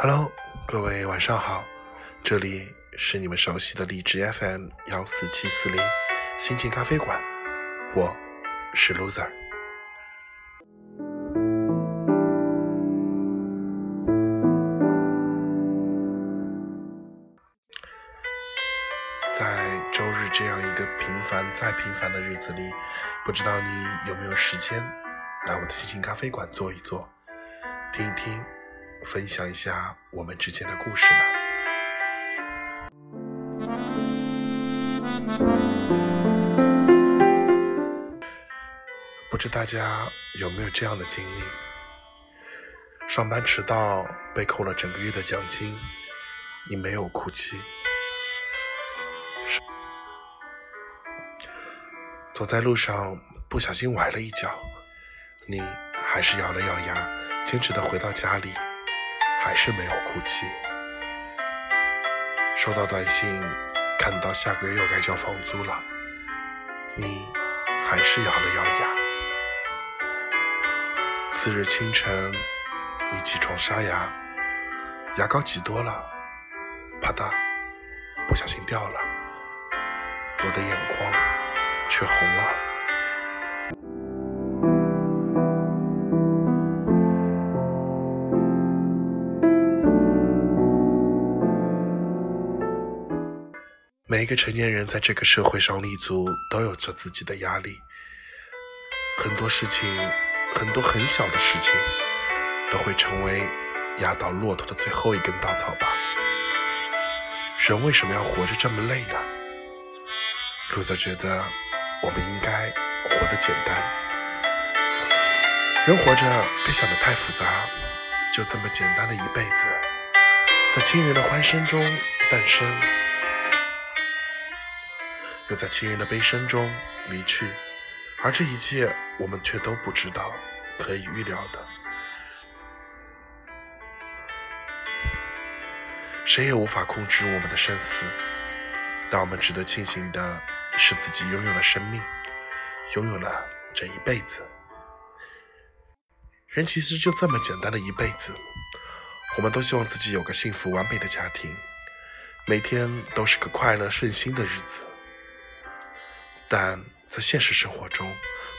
Hello，各位晚上好，这里是你们熟悉的荔枝 FM 幺四七四零心情咖啡馆，我是 Loser。在周日这样一个平凡再平凡的日子里，不知道你有没有时间来我的心情咖啡馆坐一坐，听一听。分享一下我们之间的故事呢？不知大家有没有这样的经历？上班迟到被扣了整个月的奖金，你没有哭泣；走在路上不小心崴了一脚，你还是咬了咬牙，坚持的回到家里。还是没有哭泣。收到短信，看到下个月又该交房租了，你还是咬了咬牙。次日清晨，你起床刷牙，牙膏挤多了，啪嗒，不小心掉了，我的眼眶却红了。一个成年人在这个社会上立足，都有着自己的压力。很多事情，很多很小的事情，都会成为压倒骆驼的最后一根稻草吧。人为什么要活着这么累呢？路泽觉得，我们应该活得简单。人活着别想得太复杂，就这么简单的一辈子，在亲人的欢声中诞生。又在亲人的悲声中离去，而这一切我们却都不知道，可以预料的。谁也无法控制我们的生死，但我们值得庆幸的是自己拥有了生命，拥有了这一辈子。人其实就这么简单的一辈子，我们都希望自己有个幸福完美的家庭，每天都是个快乐顺心的日子。但在现实生活中，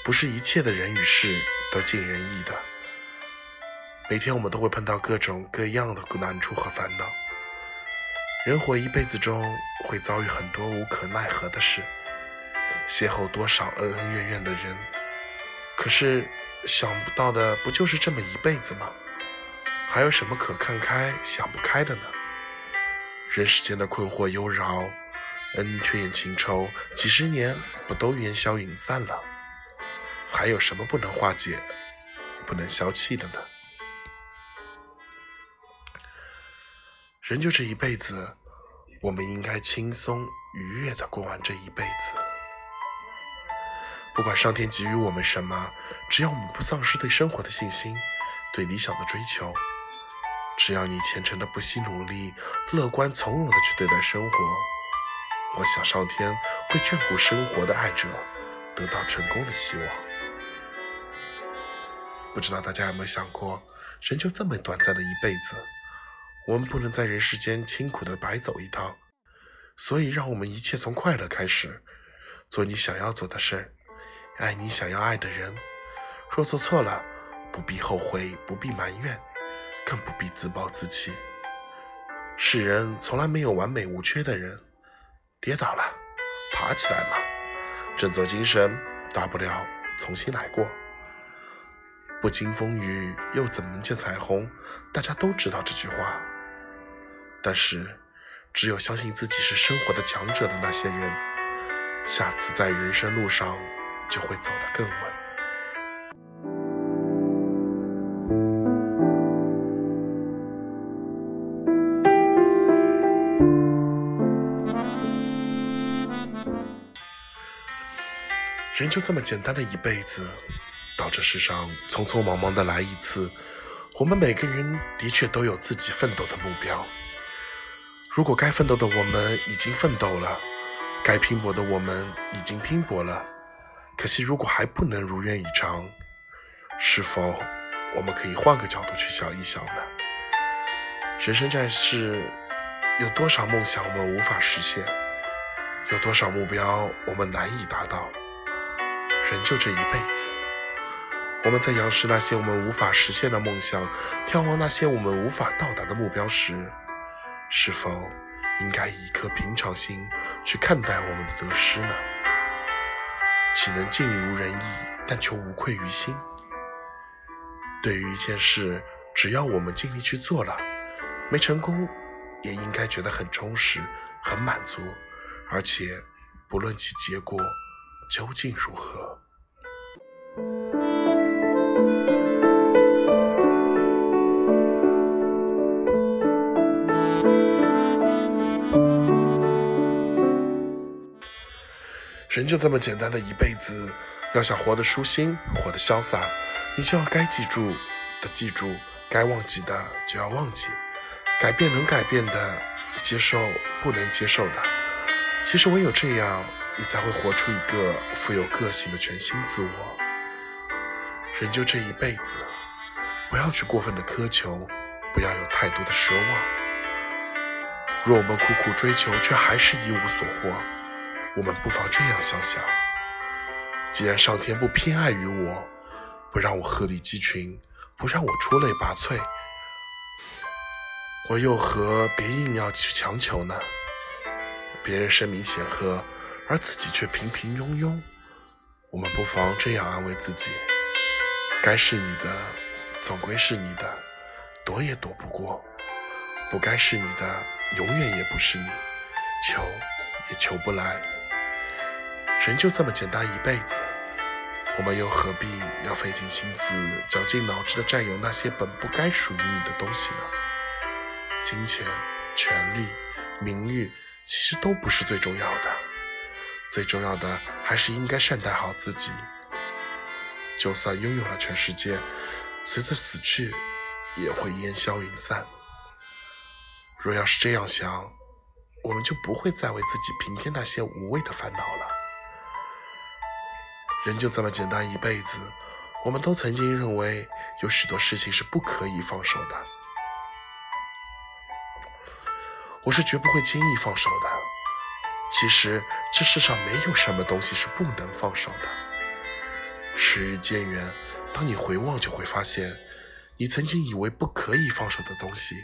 不是一切的人与事都尽人意的。每天我们都会碰到各种各样的难处和烦恼。人活一辈子中，会遭遇很多无可奈何的事，邂逅多少恩恩怨怨的人。可是想不到的，不就是这么一辈子吗？还有什么可看开、想不开的呢？人世间的困惑忧扰。恩怨情仇，几十年不都烟消云散了？还有什么不能化解、不能消气的呢？人就这一辈子，我们应该轻松愉悦的过完这一辈子。不管上天给予我们什么，只要我们不丧失对生活的信心、对理想的追求，只要你虔诚的不惜努力、乐观从容的去对待生活。我想上天会眷顾生活的爱者，得到成功的希望。不知道大家有没有想过，人就这么短暂的一辈子，我们不能在人世间辛苦的白走一趟。所以，让我们一切从快乐开始，做你想要做的事儿，爱你想要爱的人。若做错了，不必后悔，不必埋怨，更不必自暴自弃。世人从来没有完美无缺的人。跌倒了，爬起来嘛，振作精神，大不了重新来过。不经风雨又怎能见彩虹？大家都知道这句话。但是，只有相信自己是生活的强者的那些人，下次在人生路上就会走得更稳。人就这么简单的一辈子，到这世上匆匆忙忙的来一次。我们每个人的确都有自己奋斗的目标。如果该奋斗的我们已经奋斗了，该拼搏的我们已经拼搏了，可惜如果还不能如愿以偿，是否我们可以换个角度去想一想呢？人生在世，有多少梦想我们无法实现？有多少目标我们难以达到？人就这一辈子，我们在仰视那些我们无法实现的梦想，眺望那些我们无法到达的目标时，是否应该以一颗平常心去看待我们的得失呢？岂能尽如人意，但求无愧于心？对于一件事，只要我们尽力去做了。没成功，也应该觉得很充实、很满足，而且不论其结果究竟如何。人就这么简单的一辈子，要想活得舒心、活得潇洒，你就要该记住的记住，该忘记的就要忘记。改变能改变的，接受不能接受的。其实唯有这样，你才会活出一个富有个性的全新自我。人就这一辈子，不要去过分的苛求，不要有太多的奢望。若我们苦苦追求，却还是一无所获，我们不妨这样想想：既然上天不偏爱于我，不让我鹤立鸡群，不让我出类拔萃。我又何必硬要去强求呢？别人声名显赫，而自己却平平庸庸。我们不妨这样安慰自己：该是你的，总归是你的，躲也躲不过；不该是你的，永远也不是你，求也求不来。人就这么简单一辈子，我们又何必要费尽心思、绞尽脑汁的占有那些本不该属于你的东西呢？金钱、权力、名誉，其实都不是最重要的。最重要的还是应该善待好自己。就算拥有了全世界，随着死去也会烟消云散。若要是这样想，我们就不会再为自己平添那些无谓的烦恼了。人就这么简单一辈子，我们都曾经认为有许多事情是不可以放手的。我是绝不会轻易放手的。其实这世上没有什么东西是不能放手的。时日渐远，当你回望，就会发现，你曾经以为不可以放手的东西，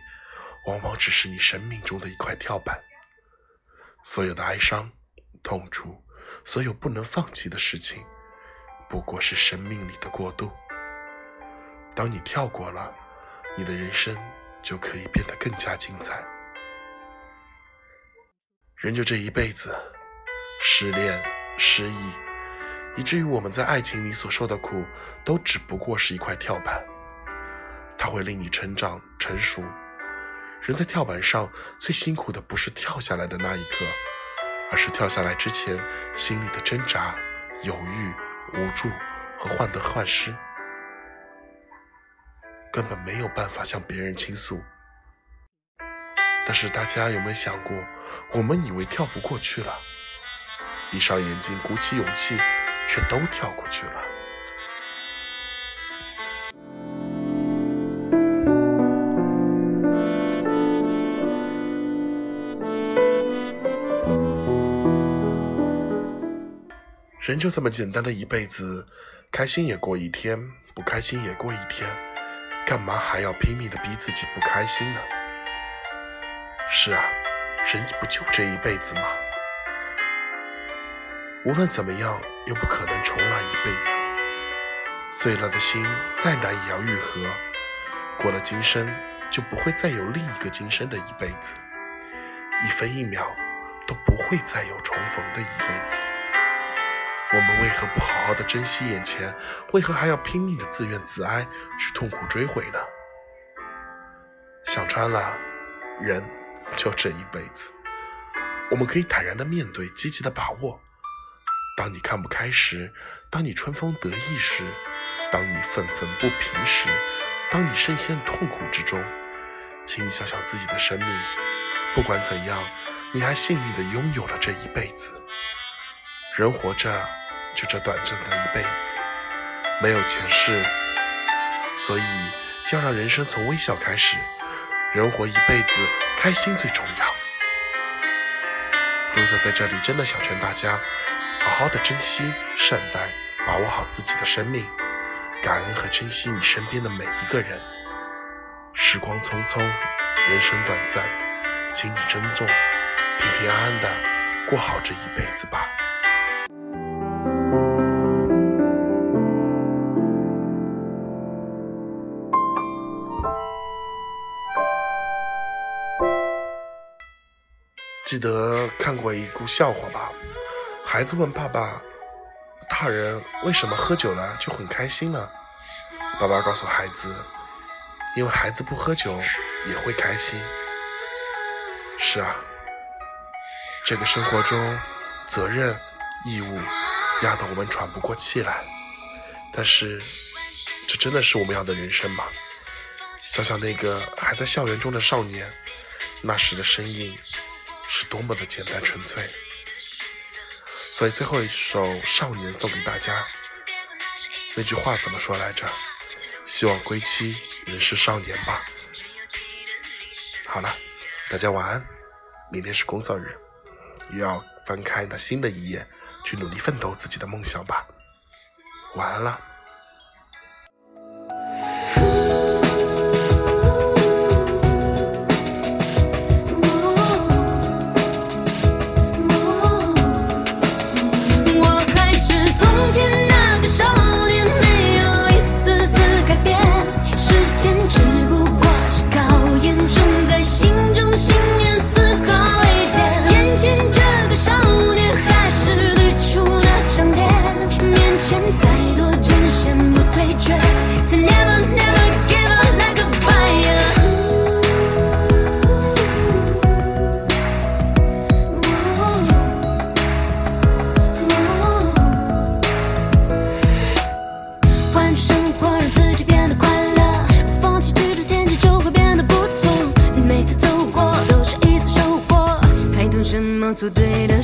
往往只是你生命中的一块跳板。所有的哀伤、痛楚，所有不能放弃的事情，不过是生命里的过渡。当你跳过了，你的人生就可以变得更加精彩。人就这一辈子，失恋、失意，以至于我们在爱情里所受的苦，都只不过是一块跳板。它会令你成长成熟。人在跳板上最辛苦的不是跳下来的那一刻，而是跳下来之前心里的挣扎、犹豫、无助和患得患失，根本没有办法向别人倾诉。但是大家有没有想过，我们以为跳不过去了，闭上眼睛，鼓起勇气，却都跳过去了。人就这么简单的一辈子，开心也过一天，不开心也过一天，干嘛还要拼命的逼自己不开心呢？是啊，人不就这一辈子吗？无论怎么样，又不可能重来一辈子。碎了的心再难也要愈合。过了今生，就不会再有另一个今生的一辈子。一分一秒都不会再有重逢的一辈子。我们为何不好好的珍惜眼前？为何还要拼命的自怨自哀，去痛苦追悔呢？想穿了，人。就这一辈子，我们可以坦然的面对，积极的把握。当你看不开时，当你春风得意时，当你愤愤不平时，当你深陷痛苦之中，请你想想自己的生命。不管怎样，你还幸运的拥有了这一辈子。人活着，就这短暂的一辈子，没有前世，所以要让人生从微笑开始。人活一辈子，开心最重要。卢瑟在这里真的想劝大家，好好的珍惜、善待、把握好自己的生命，感恩和珍惜你身边的每一个人。时光匆匆，人生短暂，请你珍重，平平安安的过好这一辈子吧。记得看过一个笑话吧？孩子问爸爸：“大人为什么喝酒了就很开心呢？”爸爸告诉孩子：“因为孩子不喝酒也会开心。”是啊，这个生活中责任、义务压得我们喘不过气来，但是这真的是我们要的人生吗？想想那个还在校园中的少年，那时的身影。是多么的简单纯粹，所以最后一首《少年》送给大家。那句话怎么说来着？希望归期仍是少年吧。好了，大家晚安。明天是工作日，又要翻开那新的一页，去努力奋斗自己的梦想吧。晚安了。做对的